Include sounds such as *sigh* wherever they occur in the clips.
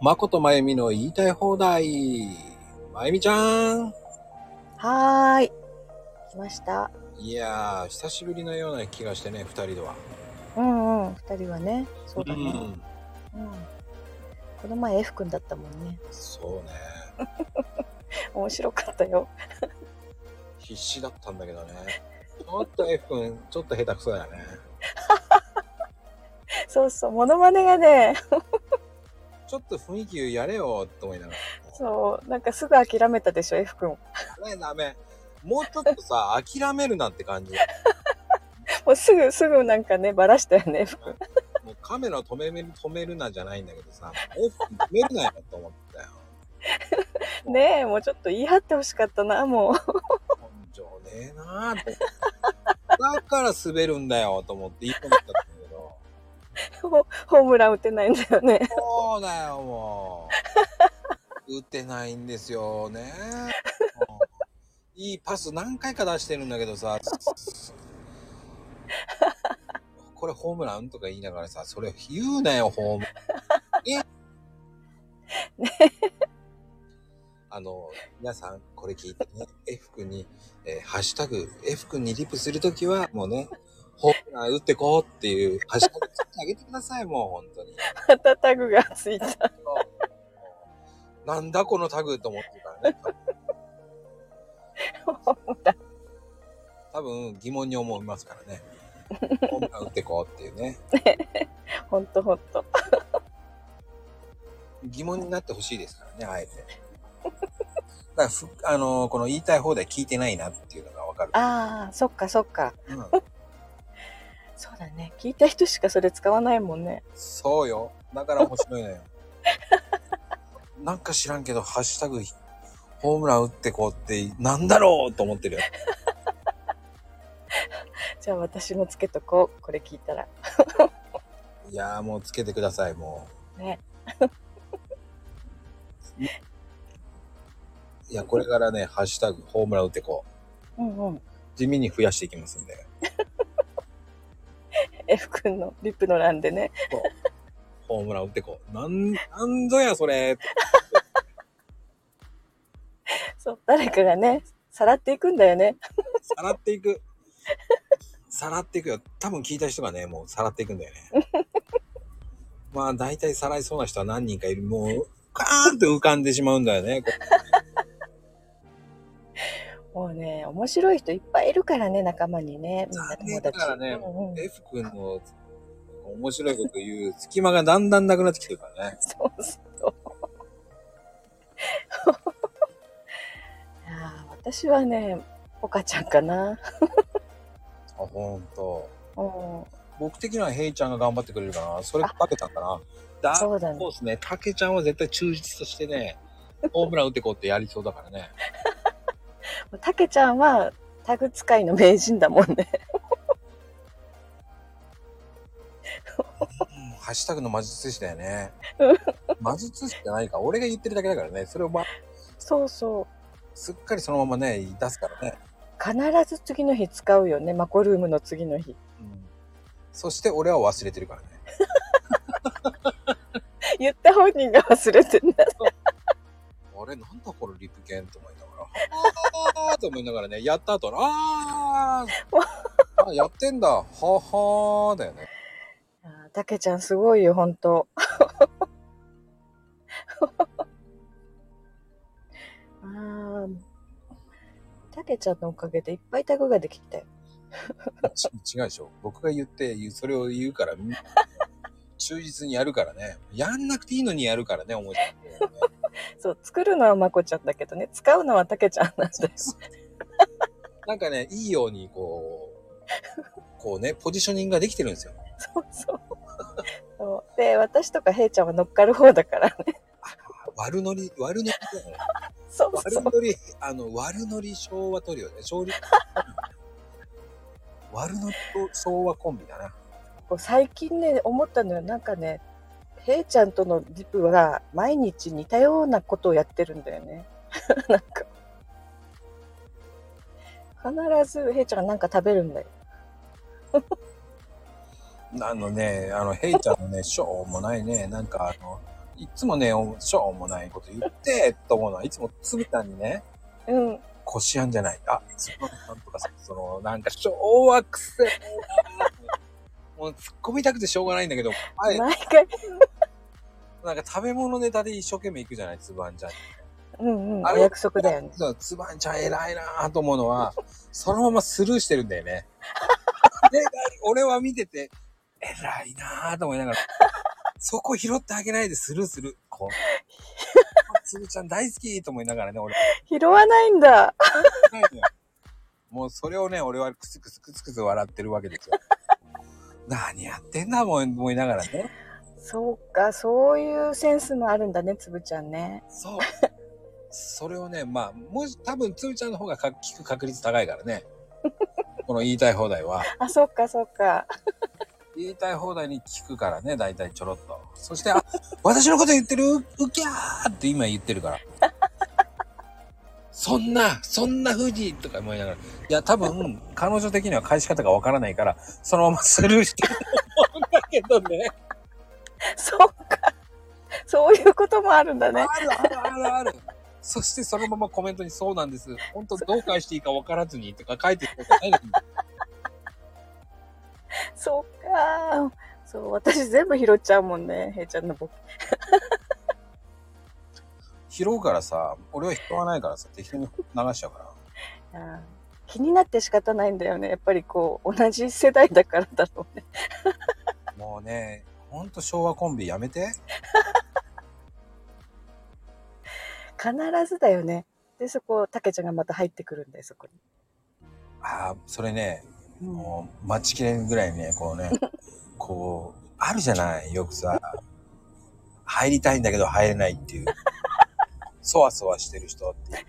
まことまゆみの言いたい放題。まゆみちゃん。はーい。来ました。いやー、久しぶりのような気がしてね、二人では。うんうん。二人はね。そうだね。ん。うん。この前 F 君だったもんね。そうね。*laughs* 面白かったよ。必死だったんだけどね。ちょっと F 君、ちょっと下手くそだよね。*laughs* そうそう。モノマネがね、ちょっと雰囲気やれよ、と思いながら。そう。なんかすぐ諦めたでしょ、F 君。もダメダメ。もうちょっとさ、*laughs* 諦めるなって感じ。うすぐ、すぐなんかね、バラしたよね、F 君。もうカメラ止める、止めるなじゃないんだけどさ、F 君止めるなよと思ったよ。*laughs* ねえ、もうちょっと言い張ってほしかったな、もう。根性ねえなーって。だから滑るんだよと思ってホホームラン打てないんだよね。そうだよ、もう。打てないんですよね。いいパス何回か出してるんだけどさ。これホームランとか言いながらさ、それ言うなよ、ホームラン。え？あの、皆さん、これ聞いてね、F 君に、えーハッシュタグ、F 君にリプするときは、もうね、ホームラン打ってこうっていう、ハッシュタグつけてあげてください、もう、本当に。またタグがついた。なんだこのタグと思ってるからね。多分疑問に思いますからね。ホームラン打ってこうっていうね。ほんとほんと。疑問になってほしいですからね、あえて。だからふ、あのーこの言いたい放題聞いてないなっていうのがわかる。ああ、そっかそっか。うん、そうだね。聞いた人しかそれ使わないもんね。そうよ。だから面白いのよ。*laughs* なんか知らんけど、ハッシュタグ、ホームラン打ってこうって、なんだろうと思ってるよ。*laughs* じゃあ私もつけとこう。これ聞いたら。*laughs* いやーもうつけてください、もね。う。いや、これからね、ハッシュタグ、ホームラン打ってこう。うんうん。地味に増やしていきますんで。F 君のリップの欄でね。ホームラン打ってこう。なん、なんぞや、それ。そう。誰かがね、さらっていくんだよね。さらっていく。さらっていくよ。多分聞いた人がね、もうさらっていくんだよね。まあ、大体さらいそうな人は何人かいる。もう、カーンと浮かんでしまうんだよね。こもうね、面白い人いっぱいいるからね、仲間にね。みんな友達。だからねうんうん、F 君の面白いこと言う隙間がだんだんなくなってきてるからね。*laughs* そうそう。いやー私はね、ポカちゃんかな。あ、ほんと。うん。僕的にはヘイちゃんが頑張ってくれるかな。それかけたんかな。だそうだねそうですね。たけちゃんは絶対忠実としてね、ホームラン打ってこうってやりそうだからね。*laughs* たけちゃんはタグ使いの名人だもんね。うんハッシュタグの魔術師だよねうん。魔術師じゃないか。俺が言ってるだけだからね。それをま、そうそう。すっかりそのままね、出すからね。必ず次の日使うよね。マコルームの次の日。うん。そして俺は忘れてるからね。*laughs* 言った本人が忘れてんだ。あ *laughs* れ、なんだこのリプ券と思いながら。あーと思いながらね、やった後の、あーあ、やってんだ。ははーだよね。たけちゃんすごいよ、ほんと。*laughs* あーたけちゃんのおかげでいっぱいタグができたよ。ち違うでしょ。僕が言って、それを言うから、忠実にやるからね。やんなくていいのにやるからね、思いついてね。*laughs* そう、作るのはまこちゃんだけどね、使うのはたけちゃんなんだよ。*laughs* なんかね、いいように、こう、こうね、ポジショニングができてるんですよ。そうそう。そうで、私とかへいちゃんは乗っかる方だからね。悪ノリ、悪ノリだよね。*laughs* そうそう。悪ノリ、あの、悪ノリ昭和トリオね。勝利。悪ノリと昭和コンビだな。最近ね、思ったのよ。なんかね、へいちゃんとのリプは毎日似たようなことをやってるんだよね。*laughs* なんか。必ずへいちゃんがなんか食べるんだよ。*laughs* あのね、あの、ヘイちゃんのね、しょうもないね、なんかあの、いつもね、しょうもないこと言って、と思うのは、いつもつぶたんにね、うん。こしあんじゃない。あ、つぶたんとかさ、その、なんか昭和くせえなもう突っ込みたくてしょうがないんだけど、はい、毎回。なんか食べ物ネタで一生懸命行くじゃない、つぶあんちゃん。うんうん。お約束だよね。つばんちゃん偉いなと思うのは、そのままスルーしてるんだよね。*laughs* で俺は見てて、偉いなと思いながら、そこ拾ってあげないでスルーする。こう。*laughs* つぶちゃん大好きと思いながらね、俺。拾わないんだ。もうそれをね、俺はクスクスクスクス笑ってるわけですよ。何やってんだもん、思いながらね。そうか、そういうセンスもあるんだね、つぶちゃんね。そう。それをね、まあ、もし、多分、つぶちゃんの方がか聞く確率高いからね。*laughs* この言いたい放題は。あ、そっか、そっか。言いたい放題に聞くからね、大体ちょろっと。そして、あ、私のこと言ってる？ううきゃーって今言ってるから。*laughs* そんな、そんな風にとか思いながら。いや、多分、彼女的には返し方がわからないから、そのままスルーしてると思うんだけどね。そっか。そういうこともあるんだね。あるあるあるある。そしてそのままコメントにそうなんです。本当どう返していいかわからずにとか書いてることないのに。そっか。そう、私全部拾っちゃうもんね、へいちゃんのボケ。拾うからさ、俺は拾わないからさ、適当に流しちゃうから。気になって仕方ないんだよね。やっぱりこう、同じ世代だからだろうね。もうね、ほんと昭和コンビやめて。必ずだよね。で、そこ、たけちゃんがまた入ってくるんだよ、そこに。ああ、それね、うんもう待ちきれんぐらいね、こうね、*laughs* こう、あるじゃない、よくさ、入りたいんだけど入れないっていう、そわそわしてる人っていう。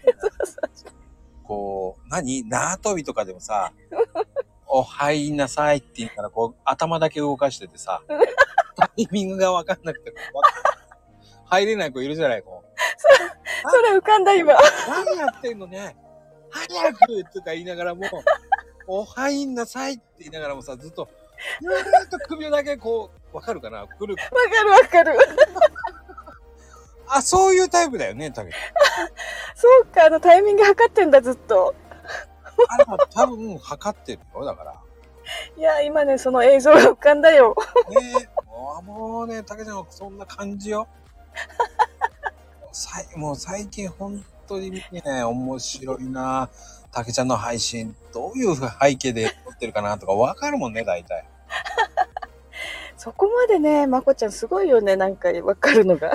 こう、何？縄跳びとかでもさ、*laughs* お入りなさいって言ったら、こう、頭だけ動かしててさ、タイミングがわかんなくて、入れない子いるじゃない、こう。それ浮かんだ、今。何やってんのね？早くとか言いながらも、お入んなさいって言いながらもさ、ずっと、ずーっと首だけこう、わかるかな？くる。わかるわかる。あ、そういうタイプだよね、たけ *laughs* そうか、あのタイミング測ってんだ、ずっと。あれは多分、測ってるよ、だから。*laughs* いや、今ね、その映像が浮かんだよ。ねえ、もうもうね、たけちゃんはそんな感じよ。さいもう最近本当にね、面白いな。たけちゃんの配信、どういう背景で撮ってるかなとかわかるもんね、大体。*laughs* そこまでね、まこちゃんすごいよね、なんかわかるのが。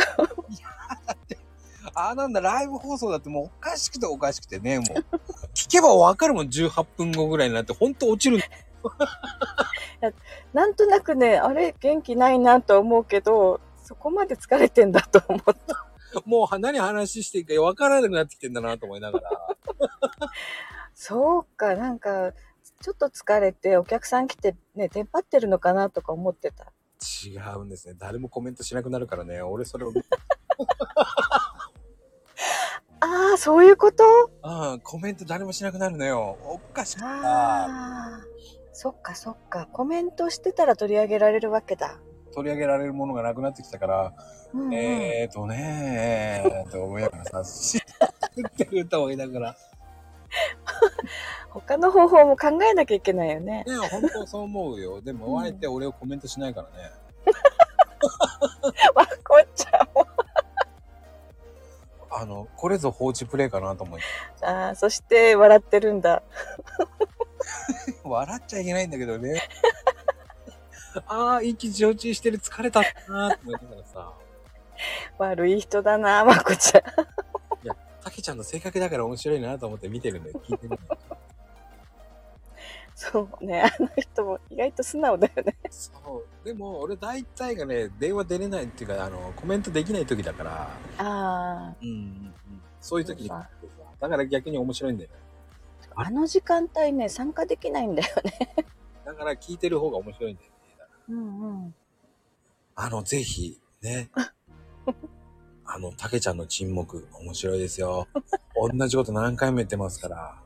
あ、なんだ、ライブ放送だってもうおかしくておかしくてね、もう。*laughs* 聞けばわかるもん、18分後ぐらいになって、ほんと落ちる。*laughs* なんとなくね、あれ、元気ないなと思うけど、そこまで疲れてんだと思った。*laughs* もう何話していいかわからなくなってきてんだなと思いながら。そうか、なんか、ちょっと疲れて、お客さん来てね、テンパってるのかなとか思ってた。違うんですね。誰もコメントしなくなるからね。俺それを、ああ、そういうこと？ああ、コメント誰もしなくなるのよ。おかしくてさ。ああ、そっかそっか。コメントしてたら取り上げられるわけだ。取り上げられるものがなくなってきたから、うんうん、えーとねー、と思いながらさ、知ってると思いながら。他の方法も考えなきゃいけないよね。ね本当そう思うよ。でも、あえて俺をコメントしないからね。*laughs* まこちゃんも。あの、これぞ放置プレイかなと思い。ああ、そして笑ってるんだ。*laughs* 笑っちゃいけないんだけどね。*laughs* ああ、意気上中してる疲れたなーって思いながらさ。悪い人だな、まこちゃん。たけちゃんの性格だから面白いなと思って見てるんだよ。聞いてるんだよ。そうね、あの人も意外と素直だよね。そう。でも、俺大体がね、電話出れないっていうか、あの、コメントできない時だから、ああ、うんうんうん、そういう時にだから逆に面白いんだよね。あの時間帯ね、参加できないんだよね。だから聞いてる方が面白いんだよね。うんうん。あの、ぜひ、ね。あの、たけちゃんの沈黙、面白いですよ。同じこと何回も言ってますから。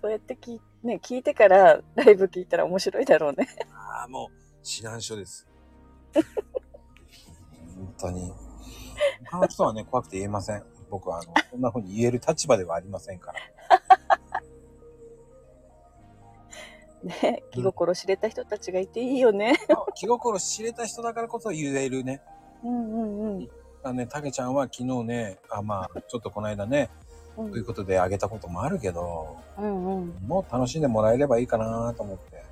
そうやって聞い,、ね、聞いてからライブ聞いたら面白いだろうね。ああ、もう、指南書です。本当に。他の人はね、怖くて言えません。僕は、あの、こんな風に言える立場ではありませんから。ね、気心知れた人たちがいていいよね。気心知れた人だからこそ言えるね。うんうんうん。あのね、たけちゃんは昨日ね、あ、まあ、ちょっとこの間ね、うんということであげたこともあるけど、うんうん。もう楽しんでもらえればいいかなと思って。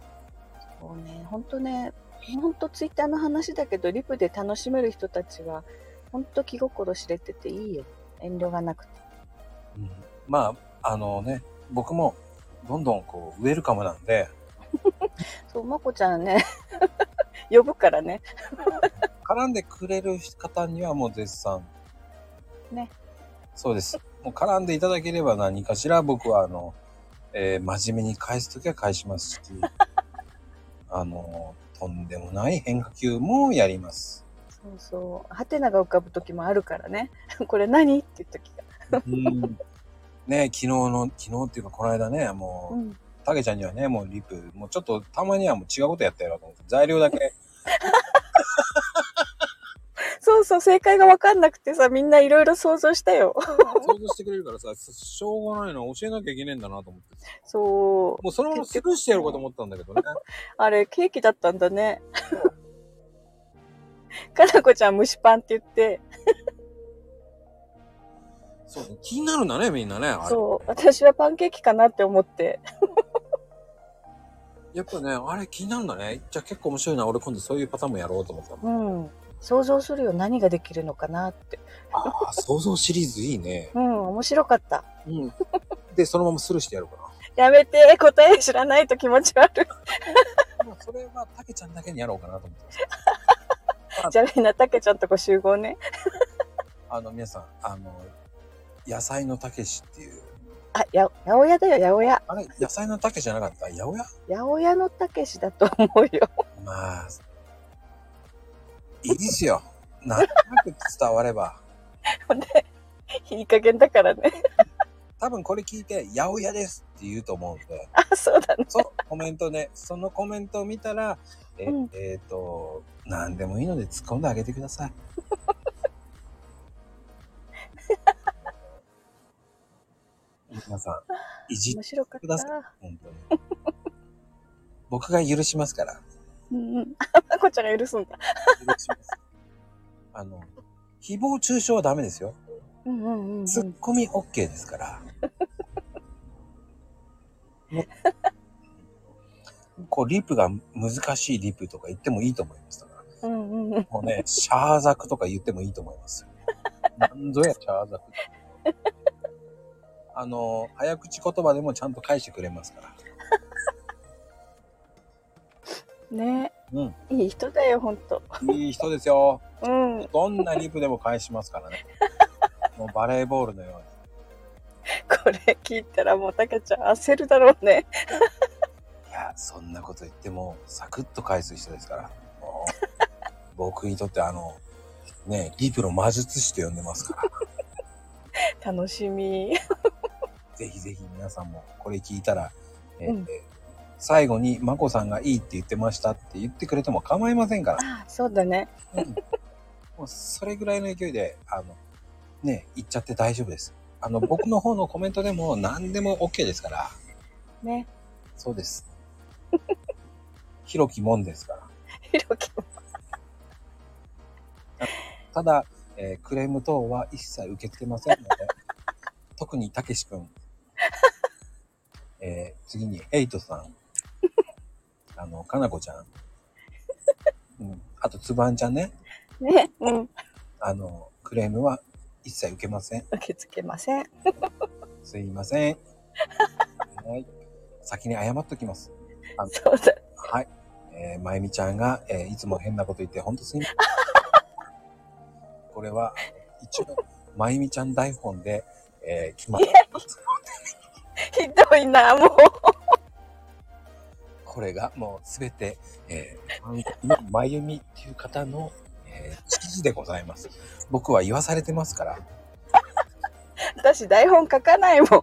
そうね、ほんとね、ほんとツイッターの話だけど、リプで楽しめる人たちは、ほんと気心知れてていいよ。遠慮がなくて。うんまあ、あのね、僕もどんどんこう、ウェルカムなんで、*laughs* そう、まこちゃんね、*laughs* 呼ぶからね。絡んでくれる方にはもう絶賛。ね。そうです。もう絡んでいただければ何かしら僕はあの、えー真面目に返すときは返しますし、*laughs* あの、とんでもない変化球もやります。そうそう。ハテナが浮かぶ時もあるからね。*laughs* これ何？っていう時が。うんね昨日の、昨日っていうかこの間ね、もう、うん。たけちゃんにはね、もうリプ、もうちょっとたまにはもう違うことやってやろうと思って、材料だけ、そう正解がわかんなくてさ、みんないろいろ想像したよ。想像してくれるからさ、しょうがないのは教えなきゃいけねえんだなと思って。そう。もうそのままスルーしてやろうかと思ったんだけどね。あれ、ケーキだったんだね。かなこちゃん蒸しパンって言って、そうね、気になるんだね、みんなね。そう、私はパンケーキかなって思って。やっぱね、あれ気になるんだね。じゃあ結構面白いな。俺今度そういうパターンもやろうと思ったの。うん。想像するよ、何ができるのかなって。ああ、想像シリーズいいね。うん、面白かった。うん。で、そのままスルーしてやろうかやめて、答え知らないと気持ち悪い。それはたけちゃんだけにやろうかなと思ってます。*laughs* じゃあみんな、たけちゃんとこ集合ね。あの、皆さん、あの、野菜のたけしっていう。あ、や、八百屋だよ、八百屋。あれ、野菜のたけしじゃなかった？八百屋？八百屋のたけしだと思うよ。まあ、いいですよ。な *laughs* んとなく伝われば。ほんで、いい加減だからね。多分これ聞いて、八百屋ですって言うと思うんで、あ、そうだね。そう、コメントで、そのコメントを見たら、えっ、うんえーと、何でもいいので突っ込んであげてください。*laughs* 皆さん、いじっ面白かっくださた。本当に。僕が許しますから。うんうん。あ、こちゃんが許すんだ。許します。あの、誹謗中傷はダメですよ。うんうんうん、うん。ツッコミ OK ですから。ね、こう、リプが難しいリプとか言ってもいいと思います。だからうんうんうん。もうね、シャーザクとか言ってもいいと思いますよ。なんぞや、シャーザク。あの、早口言葉でもちゃんと返してくれますから。ねうん。いい人だよ、ほんと。いい人ですよ。うん。どんなリプでも返しますからね。*laughs* もうバレーボールのように。これ聞いたらもうたけちゃん焦るだろうね。*laughs* いや、そんなこと言っても、サクッと返す人ですから。もう僕にとってあの、ね、リプの魔術師と呼んでますから。楽しみ。*laughs* ぜひぜひ皆さんもこれ聞いたら、えーうん最後に、まこさんがいいって言ってましたって言ってくれても構いませんから。あ、そうだね。うんもうそれぐらいの勢いで、あの、ね、言っちゃって大丈夫です。あの、*laughs* 僕の方のコメントでも何でも OK ですから。ね。そうです。広きもんですから。*laughs* ひろきも。ただ、えークレーム等は一切受け付けませんので、*laughs* 特にたけしくん、えー次にヘイトさん、あの、かなこちゃん、*laughs* うん、あとつばんちゃんね、ね。うん。あの、クレームは一切受けません。受け付けません。*laughs* すいません。はい。先に謝っときます。そうだ。はい。えー、まゆみちゃんが、えーいつも変なこと言って、ほんとすいません。これは、一応、まゆみちゃん台本で、えー、決まっひどいな、もう。もうすべて、えー、まゆみっていう方の、えー、指示でございます。僕は言わされてますから。私台本書かないもん。は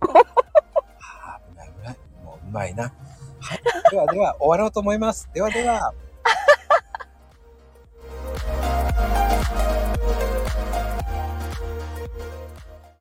あ、うまいうまい。もううまいな。はい。ではでは、終わろうと思います。ではでは。